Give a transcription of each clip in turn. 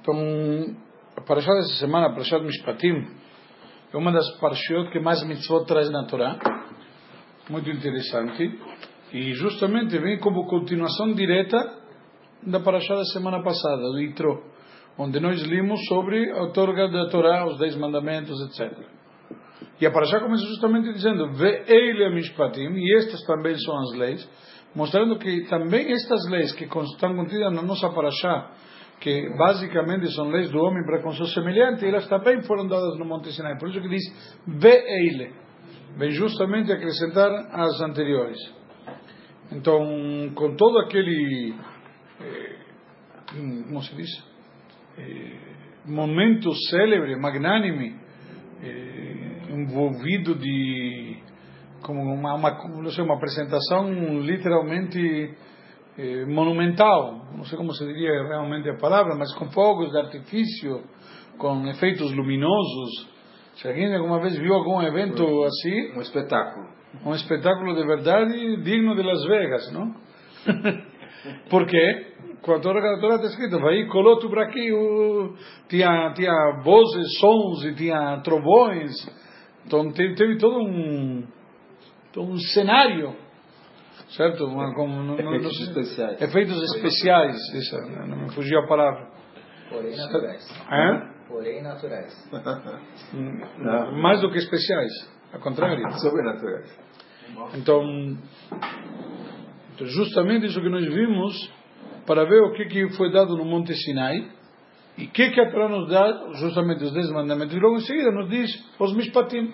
Então, a Parashá dessa semana, a Parashá Mishpatim, é uma das Parashiot que mais mitzvot traz na Torá. Muito interessante. E justamente vem como continuação direta da Parashá da semana passada, do Itro, onde nós limos sobre a outorga da Torá, os Dez Mandamentos, etc. E a Parashá começa justamente dizendo, Ve'ele Mishpatim, e estas também são as leis, mostrando que também estas leis que estão contidas na nossa Parashá, que basicamente são leis do homem para com seu semelhante, elas também foram dadas no Monte Sinai. Por isso que diz Ve'ele. Vem justamente acrescentar as anteriores. Então, com todo aquele, eh, como se diz, eh, momento célebre, magnânime, eh, envolvido de como uma, uma, não sei, uma apresentação literalmente eh, monumental, não sei como se diria realmente a palavra, mas com fogos de artifício, com efeitos luminosos. Se alguém alguma vez viu algum evento assim, um espetáculo, um espetáculo de verdade digno de Las Vegas, não? Por quê? Quando a Torá está escrito, vai coloto para aqui, tinha, tinha vozes, sons e tinha trovões, então teve, teve todo um todo um cenário certo? Uma, como, no, no, efeitos especiais. Efeitos especiais, isso, não me fugiu a palavra. Porém naturais. É? Porém naturais. Mais do que especiais, ao contrário. Sobrenaturais. Então, justamente isso que nós vimos, para ver o que, que foi dado no Monte Sinai, e o que, que a Torá nos dá, justamente os dez mandamentos, e logo em seguida nos diz os Mishpatim,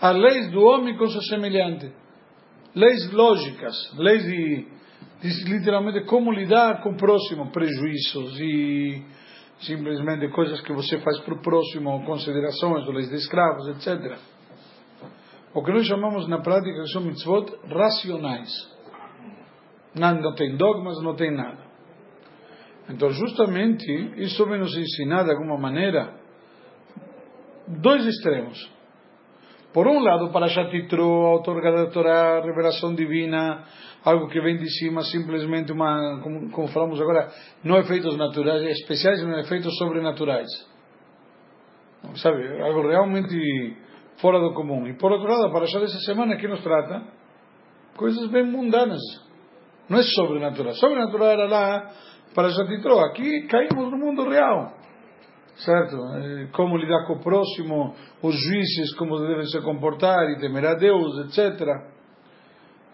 as leis do homem com seu semelhante leis lógicas, leis de, de literalmente como lidar com o próximo, prejuízos e simplesmente coisas que você faz para o próximo, considerações, leis de escravos, etc. O que nós chamamos na prática são mitzvot racionais. Não, não tem dogmas, não tem nada. Então, justamente, isso vem nos ensinar de alguma maneira dois extremos. Por um lado, para Shatitro, a outorga da Torá, revelação divina, algo que vem de cima, simplesmente uma, como, como falamos agora, não efeitos naturais, especiais, não efeitos sobrenaturais. Sabe, algo realmente fora do comum. E por outro lado, para achar essa semana que nos trata, coisas bem mundanas. Não é sobrenatural. Sobrenatural era lá para Shatitro. Aqui caímos no mundo real certo? Como lidar com o próximo, os juízes, como devem se comportar e temer a Deus, etc.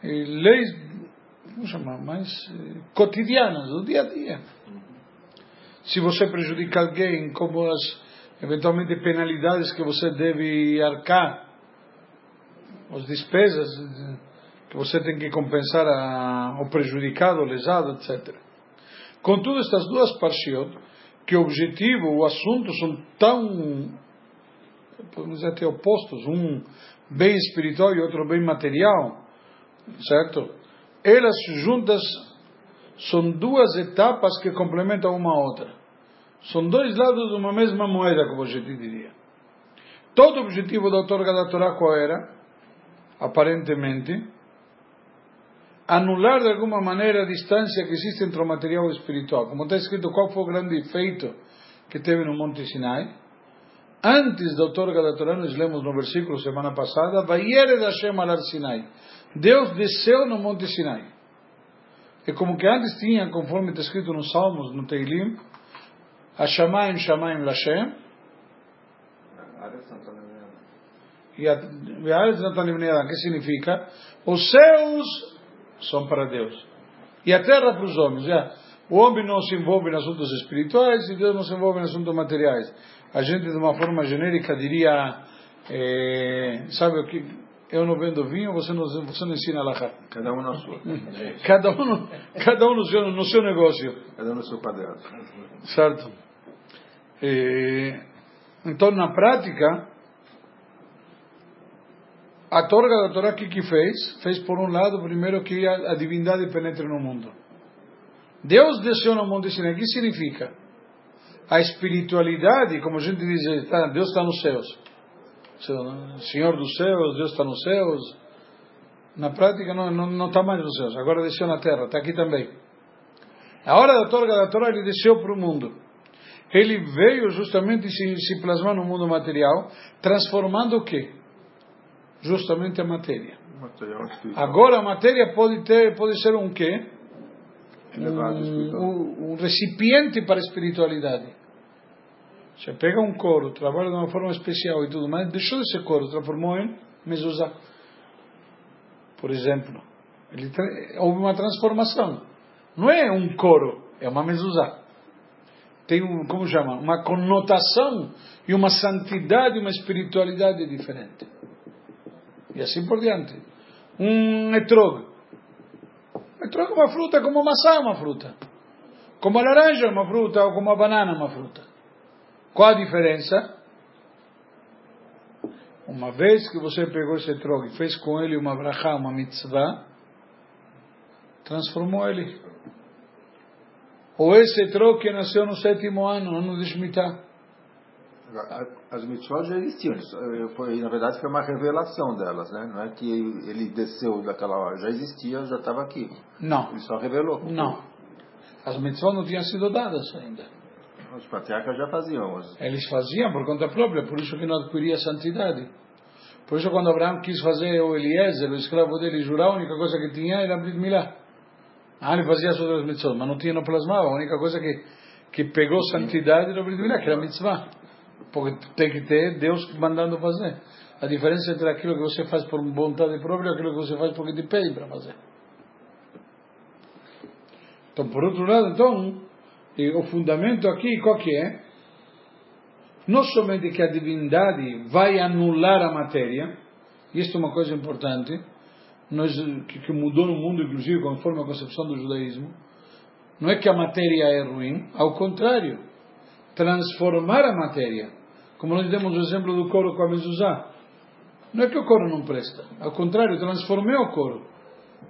E leis, como chamar, mais cotidianas, do dia a dia. Se você prejudica alguém, como as eventualmente penalidades que você deve arcar, as despesas que você tem que compensar ao prejudicado, lesado, etc. Contudo, estas duas parshiot, que o objetivo, o assunto são tão, podemos dizer até opostos, um bem espiritual e outro bem material, certo? Elas juntas são duas etapas que complementam uma a outra. São dois lados de uma mesma moeda, como a gente diria. Todo o objetivo da outorga da Torá qual era? Aparentemente, anular de alguma maneira a distância que existe entre o material e o espiritual. Como está escrito, qual foi o grande efeito que teve no Monte Sinai? Antes da outorga da Torá, nós lemos no versículo semana passada, Vayered Hashem al Sinai. Deus desceu no Monte Sinai. É como que antes tinha, conforme está escrito nos Salmos, no Teilim, Hashamayim Shamayim Lashem, e a que significa? Os céus são para Deus. E a terra para os homens. Já. O homem não se envolve em assuntos espirituais e Deus não se envolve em assuntos materiais. A gente, de uma forma genérica, diria: é, sabe o que? Eu não vendo vinho, você não, você não ensina lá. Cada um na sua. cada um, cada um no seu, no seu negócio. Cada um no seu quadrado. Certo? É, então, na prática, a torga da Torá que que fez? Fez por um lado, primeiro que a, a divindade penetre no mundo. Deus desceu no Monte Sinai. O que significa? A espiritualidade, como a gente diz, tá, Deus está nos céus. Senhor dos céus, Deus está nos céus. Na prática não, não, não está mais nos céus, agora desceu na terra, está aqui também. A hora da torga da Torá ele desceu para o mundo. ele veio justamente se, se plasmar no mundo material, transformando o quê? Justamente a matéria. Agora a matéria pode ter, pode ser um quê? Espiritual. Um, um, recipiente para a espiritualidade. Você pega um couro, trabalha de uma forma especial e tudo mais, deixou de ser couro, transformou em mezuzá. Por exemplo, ele, houve uma transformação. Não é um couro, é uma mezuzá. Tem um, como chama? Uma conotação e uma santidade, uma espiritualidade diferente. E assim por diante. Um etrog. Etrog é uma fruta como maçã é uma fruta. Como a laranja é uma fruta ou como a banana é uma fruta. Qual a diferença? Uma vez que você pegou esse etrog e fez com ele uma brachá, uma mitzvah, transformou ele. Ou esse etrog que nasceu no sétimo ano, ano de Shemitah. A- As mitzvot já existiam, eh, foi, na verdade foi uma revelação delas, né? Não é que ele desceu daquela hora, já existia, já estava aqui. Não, Ele só revelou. não. As mitzvot não tinham sido dadas ainda. Os patriarcas já faziam. Os, Eles faziam por conta própria, por isso que não adquiria santidade. Por isso quando Abraão quis fazer o Eliezer, o escravo dele, jurar, a única coisa que tinha era Brit Milá. Ah, ele fazia as outras mitzvot, mas não tinha, não plasmava. A única coisa que, que pegou santidade era Brit Milá, que era mitzvah. Porque tem que ter Deus mandando fazer. A diferença entre aquilo que você faz por vontade própria e aquilo que você faz porque te pede para fazer. Então, por outro lado, então, o fundamento aqui, qual que é? Não somente que a divindade vai anular a matéria, isto é uma coisa importante, nós, que, que mudou no mundo, inclusive, conforme a concepção do judaísmo, não é que a matéria é ruim, ao contrário, transformar a matéria, como nós demos o exemplo do couro com a mezuzá, não é que o couro não presta, ao contrário, transformei o couro.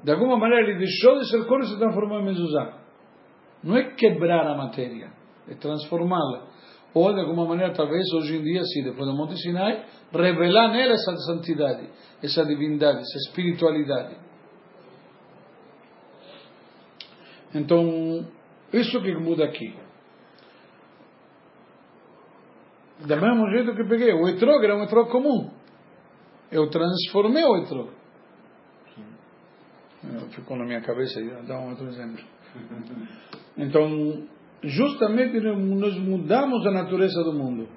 De alguma maneira ele deixou de ser couro e se transformou em mezuzá. Não é quebrar a matéria, é transformá-la. Ou, de alguma maneira, talvez hoje em dia, sim, depois do Monte Sinai, revelar nela essa santidade, essa divindade, essa espiritualidade. Então, isso que muda aqui. Do mesmo jeito que peguei, o etrog era um etrog comum. Eu transformei o etrog. Ficou na minha cabeça, dar um outro exemplo. Então, justamente nós mudamos a natureza do mundo.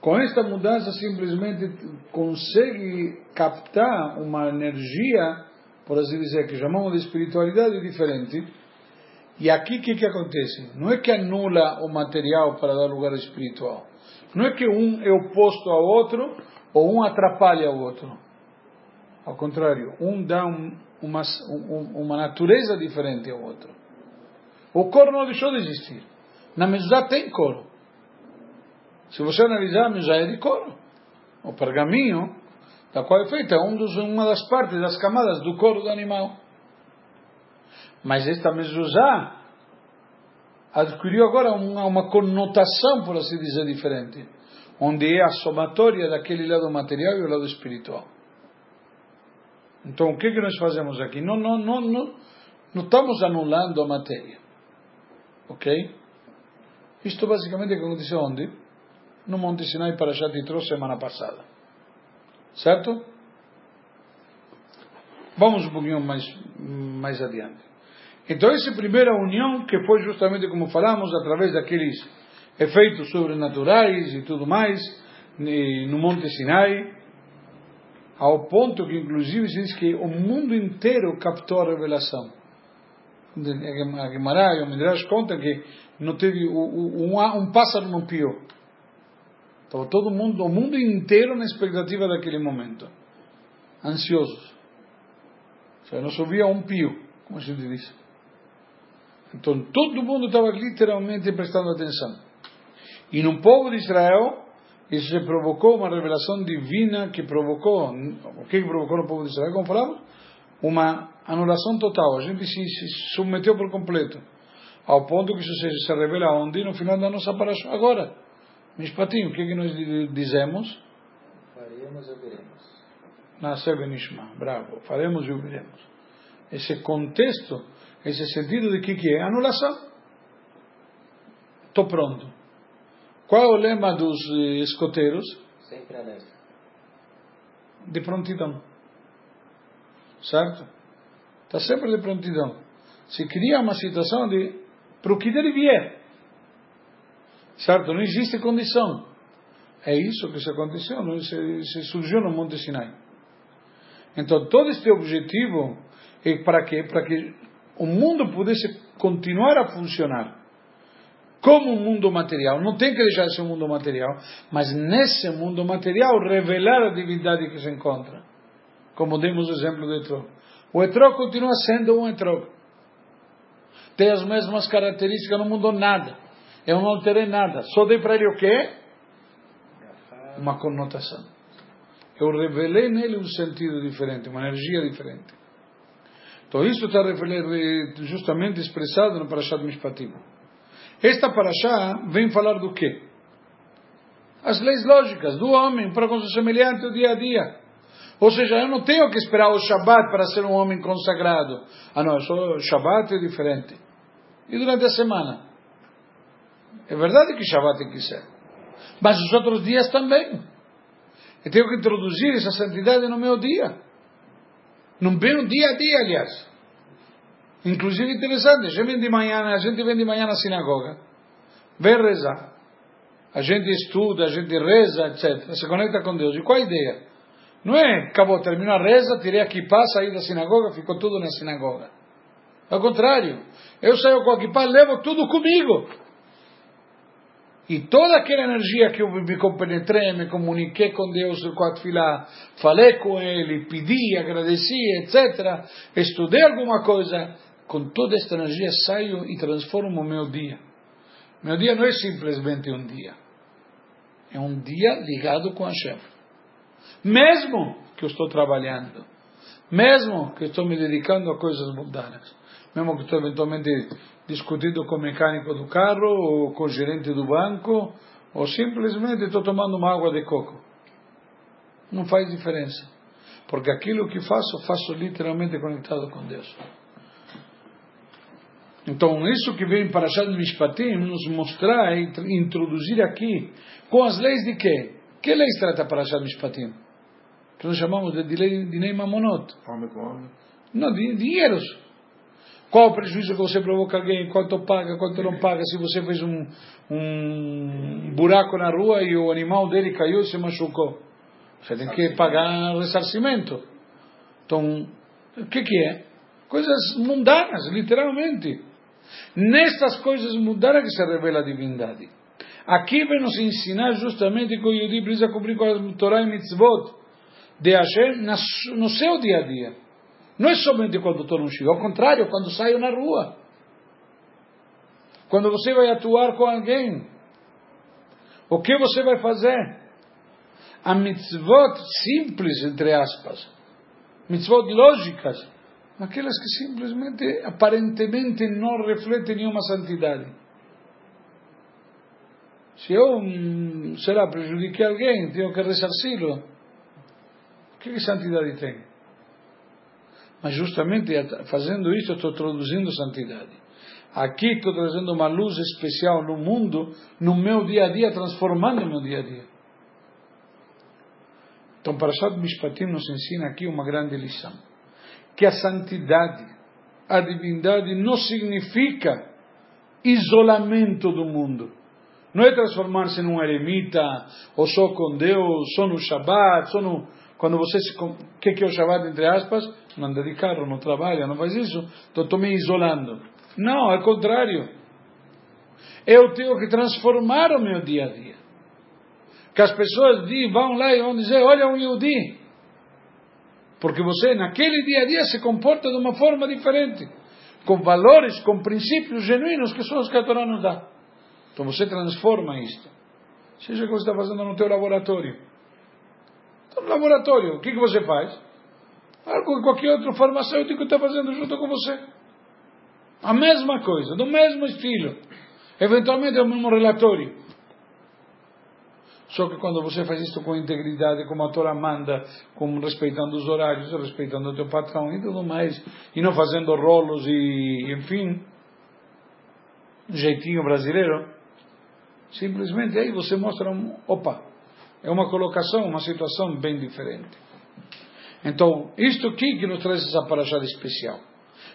Com esta mudança, simplesmente consegue captar uma energia, por assim dizer, que chamamos de espiritualidade diferente. E aqui o que, que acontece? Não é que anula o material para dar lugar ao espiritual. Não é que um é oposto ao outro ou um atrapalha o outro. Ao contrário, um dá um, uma, um, uma natureza diferente ao outro. O coro não deixou de existir. Na mezuzá tem coro. Se você analisar, a mezuzá é de coro. O pergaminho, da qual é feita, é um dos, uma das partes, das camadas do couro do animal. Mas esta mezuzá adquiriu agora uma, uma conotação, por assim dizer, diferente. Onde é a somatória daquele lado material e o lado espiritual. Então, o que, que nós fazemos aqui? Não, não, não, não, não estamos anulando a matéria. Ok? Isto basicamente é aconteceu onde? No Monte Sinai para Yitro semana passada. Certo? Vamos um pouquinho mais, mais adiante. Então, essa primeira união, que foi justamente como falamos, através daqueles efeitos sobrenaturais e tudo mais, no Monte Sinai, ao ponto que, inclusive, diz que o mundo inteiro captou a revelação. A Gemara e o Midrash contam que não teve um, pássaro não piou. Estava todo mundo, o mundo inteiro na expectativa daquele momento, ansiosos. Ou seja, não subia um pio, como a gente diz. Então todo mundo estava literalmente prestando atenção. E no povo de Israel, isso se provocou uma revelação divina que provocou, o que provocou no povo de Israel, como falamos? Uma anulação total. A gente se, se submeteu por completo. Ao ponto que isso se, se revela onde? No final da nossa paraxá. Agora, Mishpatim, o que, que nós dizemos? Faremos e ouviremos. Nascer Benishma, bravo. Faremos e ouviremos. Esse contexto, esse sentido de que, que é? Anulação. Estou pronto. Qual é o lema dos eh, escoteiros? Sempre alerta. De prontidão. Certo? Está sempre de prontidão. Se cria uma situação de para o que dele vier. Certo? Não existe condição. É isso que se aconteceu, não? Se, se surgiu no Monte Sinai. Então, todo este objetivo é para quê? Para que o mundo pudesse continuar a funcionar como um mundo material. Não tem que deixar de ser um mundo material, mas nesse mundo material revelar a divindade que se encontra. Como demos o exemplo do Etrog. O Etrog continua sendo um Etrog. Tem as mesmas características, não mudou nada. Eu não alterei nada. Só dei para ele o quê? Uma conotação. Eu revelei nele um sentido diferente, uma energia diferente. Então isso está justamente expressado no Parashat Mishpatim. Esta Parashá vem falar do quê? As leis lógicas do homem para com seu semelhante o dia a dia. Ou seja, eu não tenho que esperar o Shabat para ser um homem consagrado. Ah não, só Shabat é diferente. E durante a semana? É verdade que Shabat tem que ser. Mas os outros dias também. Eu tenho que introduzir essa santidade no meu dia. Não vem dia a dia, aliás. Inclusive interessante, a gente vem de manhã, a gente vem de manhã na sinagoga, vem rezar. A gente estuda, a gente reza, etc. Se conecta com Deus. E qual a ideia? Não é, acabou, terminou a reza, tirei a kippah, saí da sinagoga, ficou tudo na sinagoga. Ao contrário, eu saio com a kippah, levo tudo comigo. E toda aquela energia que eu me compenetrei, me comuniquei com Deus com a tefilá, falei com Ele, pedi, agradeci, etc. Estudei alguma coisa, com toda esta energia saio e transformo o meu dia. Meu dia não é simplesmente um dia. É um dia ligado com a Hashem. Mesmo que eu estou trabalhando, mesmo que estou me dedicando a coisas mundanas, mesmo que estou eventualmente discutindo com o mecânico do carro, ou com o gerente do banco, ou simplesmente estou tomando uma água de coco. Não faz diferença. Porque aquilo que faço, faço literalmente conectado com Deus. Então, isso que vem para Shad Mishpatim nos mostrar e introduzir aqui com as leis de quê? Que leis trata para Shad Mishpatim? Que nós chamamos de lei de Ney Mamonot. Homem com homem? Não, de dinheiros. Qual o prejuízo que você provoca a alguém? Quanto paga, quanto não paga? Se você fez um, um buraco na rua e o animal dele caiu e se machucou. Você tem que pagar ressarcimento. Então, o que, que é? Coisas mundanas, literalmente. Nestas coisas mudaram que se revela a divindade. Aqui vem nos ensinar justamente que o Yudi precisa cumprir com a Torá e Mitzvot de Hashem no seu dia a dia. Não é somente quando estou no Shiva, ao contrário, quando saio na rua. Quando você vai atuar com alguém. O que você vai fazer? A mitzvot simples, entre aspas. Mitzvot lógicas aquelas que simplesmente, aparentemente, não refletem nenhuma santidade. Se eu, hum, sei lá, prejudiquei alguém, tenho que ressarci-lo. O que, que santidade tem? Mas justamente fazendo isso, estou introduzindo santidade. Aqui estou trazendo uma luz especial no mundo, no meu dia a dia, transformando meu dia a dia. Então, Parashat Mishpatim nos ensina aqui uma grande lição que a santidade, a divindade não significa isolamento do mundo. Não é transformar-se num eremita, ou só com Deus, só no Shabat, só no. Quando você se. O que é o Shabat, entre aspas? Não anda de carro, não trabalha, não faz isso. Então estou me isolando. Não, ao contrário. Eu tenho que transformar o meu dia a dia. Que as pessoas vão lá e vão dizer: olha um Yudi. Porque você, naquele dia a dia, se comporta de uma forma diferente, com valores, com princípios genuínos que são os que a Torá nos dá. Então você transforma isto. Seja o que você está fazendo no teu laboratório. No laboratório, o que, que você faz? Algo que qualquer outro farmacêutico está fazendo junto com você. A mesma coisa, do mesmo estilo. Eventualmente é o mesmo relatório. Só que quando você faz isso com integridade, como a Torá manda, como respeitando os horários, respeitando o teu patrão e tudo mais, e não fazendo rolos e, enfim, jeitinho brasileiro, Simplesmente aí você mostra, um, opa, é uma colocação, uma situação bem diferente. Então, isto aqui que nos traz essa paraxá especial.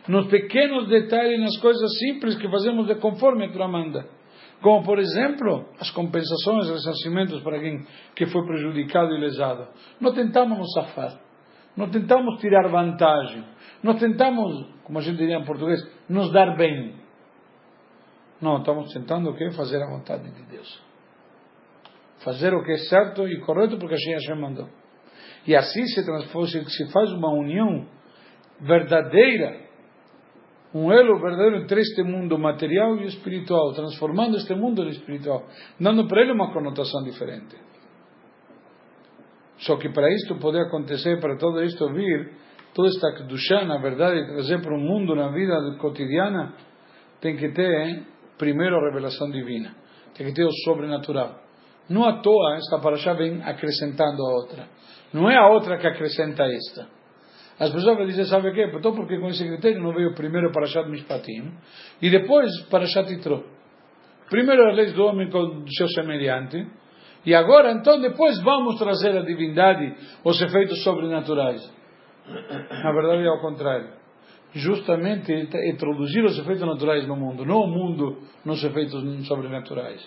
Nos pequenos detalhes, nas coisas simples que fazemos de conforme a Torá manda. Como, por exemplo, as compensações, ressarcimentos para quem que foi prejudicado e lesado. Não tentamos nos safar. Não tentamos tirar vantagem. Não tentamos, como a gente diria em português, nos dar bem. Não, estamos tentando o quê? Fazer a vontade de Deus. Fazer o que é certo e correto porque assim Hashem mandou. E assim se, se faz uma união verdadeira, um elo verdadeiro entre este mundo material e espiritual, transformando este mundo no espiritual, dando para ele uma conotação diferente. Só que para isto poder acontecer, para todo isto vir, toda esta Kedushá, na verdade, trazer para o mundo, na vida cotidiana, tem que ter, hein, primeiro, a revelação divina. Tem que ter o sobrenatural. Não à toa, esta paraxá vem acrescentando a outra. Não é a outra que acrescenta esta. As pessoas vão dizer, sabe o quê? Então, porque com esse critério não veio primeiro Parashat Mishpatim e depois Parashat Yitro. Primeiro as leis do homem com seu semelhante e agora, então, depois vamos trazer a divindade, os efeitos sobrenaturais. Na verdade é ao contrário. Justamente introduzir os efeitos naturais no mundo, não o mundo nos efeitos sobrenaturais.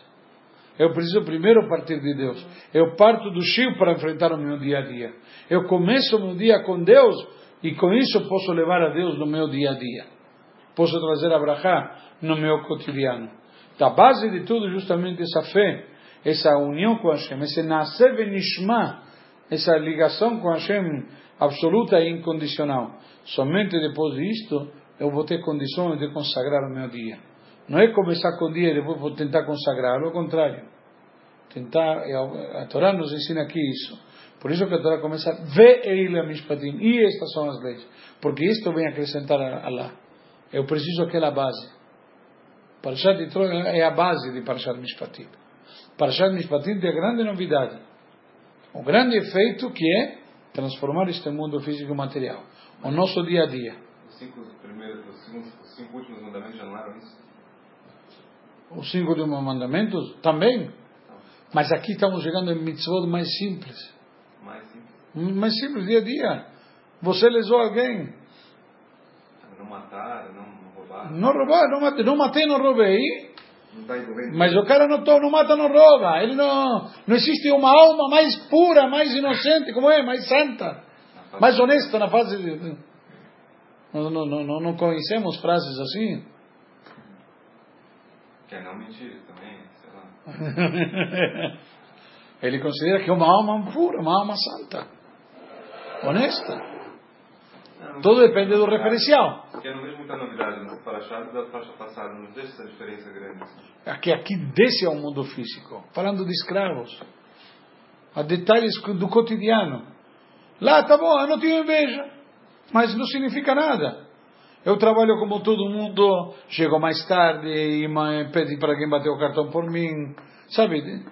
Eu preciso primeiro partir de Deus. Eu parto do Chico para enfrentar o meu dia a dia. Eu começo o meu dia com Deus e com isso posso levar a Deus no meu dia a dia. Posso trazer a Brahá no meu cotidiano. Da base de tudo, justamente essa fé, essa união com Hashem, esse nascer venishma, essa ligação com Hashem absoluta e incondicional. Somente depois disto eu vou ter condições de consagrar o meu dia. Não é começar com o dia e depois vou tentar consagrar, ao contrário. Tentar, a Torá nos ensina aqui isso. Por isso que a Torá começa, vê ele a mishpatim, e estas são as leis. Porque isto vem acrescentar a Allah. Eu preciso aquela base. Parashat Yitro é a base de Parashat Mishpatim. Parashat Mishpatim tem a grande novidade. O grande efeito que é transformar este mundo físico e material. O nosso dia a dia. Os cinco, primeiros, os cinco, os cinco últimos mandamentos já não eram isso? Os cinco últimos mandamentos também. Mas aqui estamos chegando em mitzvot mais simples. Mais simples. Mais simples, dia a dia. Você lesou alguém. Não matar, não roubar. Não roubar, não matei, não, matei, não roubei. Não tá. Mas o cara não, não mata, não rouba. Ele não, não existe uma alma mais pura, mais inocente, como é, mais santa, mais honesta na fase de. Não, não, não, não conhecemos frases assim. Quer não mentir também, sei lá. Ele considera que é uma alma pura, uma alma santa, honesta. Não, Tudo depende do referencial. Porque eu não vejo muita novidade nessa paraxá da faixa passada, não deixa essa diferença grande. assim. Aqui, aqui desse é o mundo físico, falando de escravos, a detalhes do cotidiano. Lá, tá bom, eu não tenho inveja, mas não significa nada. Eu trabalho como todo mundo, chego mais tarde e pedi para quem bateu o cartão por mim, sabe?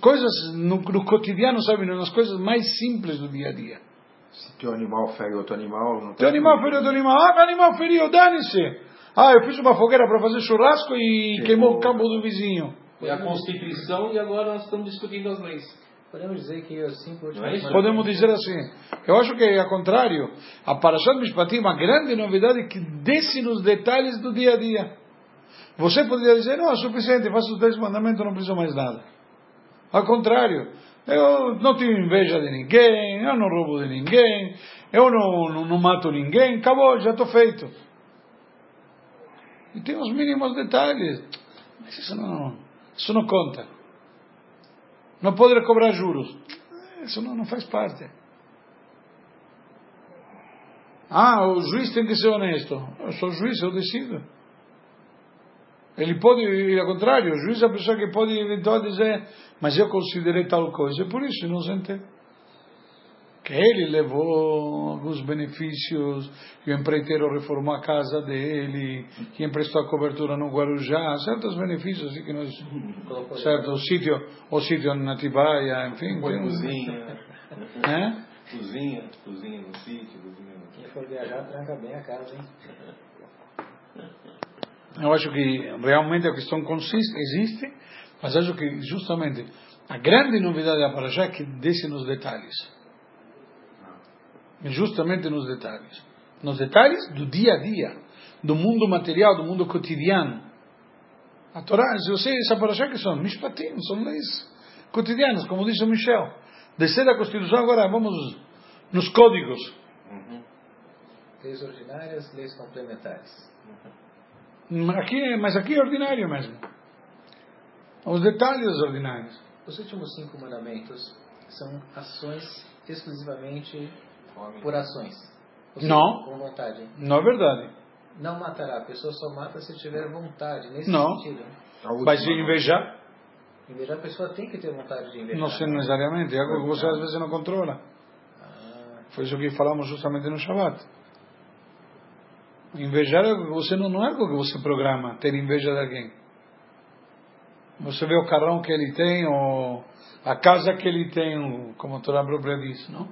Coisas no, no cotidiano, sabe? Nas coisas mais simples do dia a dia. Se teu animal fere outro animal, não Teu animal feriu teu animal, ah, meu animal feriu, dane-se. Ah, eu fiz uma fogueira para fazer churrasco e queimou o campo do vizinho. Foi a Constituição e agora nós estamos discutindo as leis. Podemos dizer que os cinco últimos é isso? Podemos dizer assim. Eu acho que, ao contrário, a Parashat Mishpatim, uma grande novidade que desce nos detalhes do dia a dia. Você poderia dizer, não, é suficiente, faço os dez mandamentos, não preciso mais nada. Ao contrário, eu não tenho inveja de ninguém, eu não roubo de ninguém, eu não, não, não mato ninguém, acabou, já estou feito. E tem os mínimos detalhes. Mas isso não, isso não conta. Não poder cobrar juros. Isso não, não faz parte. Ah, o juiz tem que ser honesto. Eu sou juiz, eu decido. Ele pode, ao contrário, o juiz é a pessoa que pode eventualmente dizer, mas eu considerei tal coisa, por isso inocente. Que ele levou alguns benefícios, que o empreiteiro reformou a casa dele, que emprestou a cobertura no Guarujá, certos benefícios assim que nós, certo, o sítio, o sítio na Tibaia, enfim. Cozinha, É? cozinha, cozinha no sítio, cozinha no Quem for viajar, tranca bem a casa, hein? Eu acho que realmente a questão consiste, existe, mas acho que justamente a grande novidade da Parashá é que desce nos detalhes. Justamente nos detalhes. Nos detalhes do dia a dia, do mundo material, do mundo cotidiano. A Torá, se você, essa Parashá que são mishpatim, são leis cotidianas, como disse o Michel. Descer da Constituição, agora vamos nos códigos. Leis ordinárias, leis complementares. Aqui, mas aqui é ordinário mesmo. Os detalhes ordinários. Os últimos cinco mandamentos são ações exclusivamente por ações. Seja, Não. Com vontade. Não é verdade. Não matará. A pessoa só mata se tiver vontade. Nesse Não. sentido. Vai se invejar? Invejar, a pessoa tem que ter vontade de invejar. Não sei necessariamente. É algo que você às vezes não controla. Ah, Foi isso que falamos justamente no Shabbat. Invejar é algo que você não, não é algo que você programa, ter inveja de alguém. Você vê o carrão que ele tem, ou a casa que ele tem, como a Torá própria diz, não?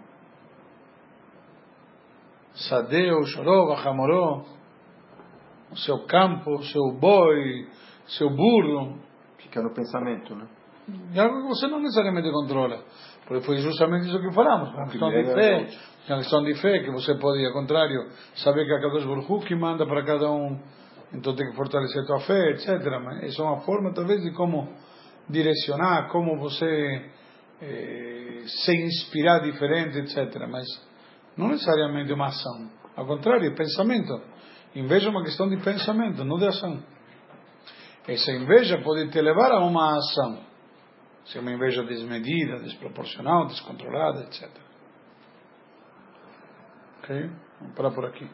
Sadeu, chorou, bajamoró, o seu campo, o seu boi, seu burro, Fica no pensamento, né? é algo que você não necessariamente controla. Porque foi justamente isso que falamos. Uma questão de fé. Uma questão de fé, que você pode, ao contrário, saber que a Kadosh Baruch que manda para cada um, então tem que fortalecer a tua fé, etc. Mas isso é uma forma, talvez, de como direcionar, como você eh, se inspirar diferente, etc. Mas não necessariamente uma ação. Ao contrário, pensamento. Inveja é uma questão de pensamento, não de ação. Essa inveja pode te levar a uma ação. Se é uma inveja desmedida, desproporcional, descontrolada, etc. Ok? Vamos parar por aqui.